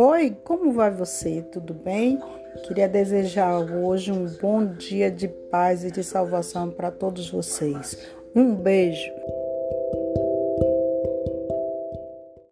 Oi, como vai você? Tudo bem? Queria desejar hoje um bom dia de paz e de salvação para todos vocês. Um beijo.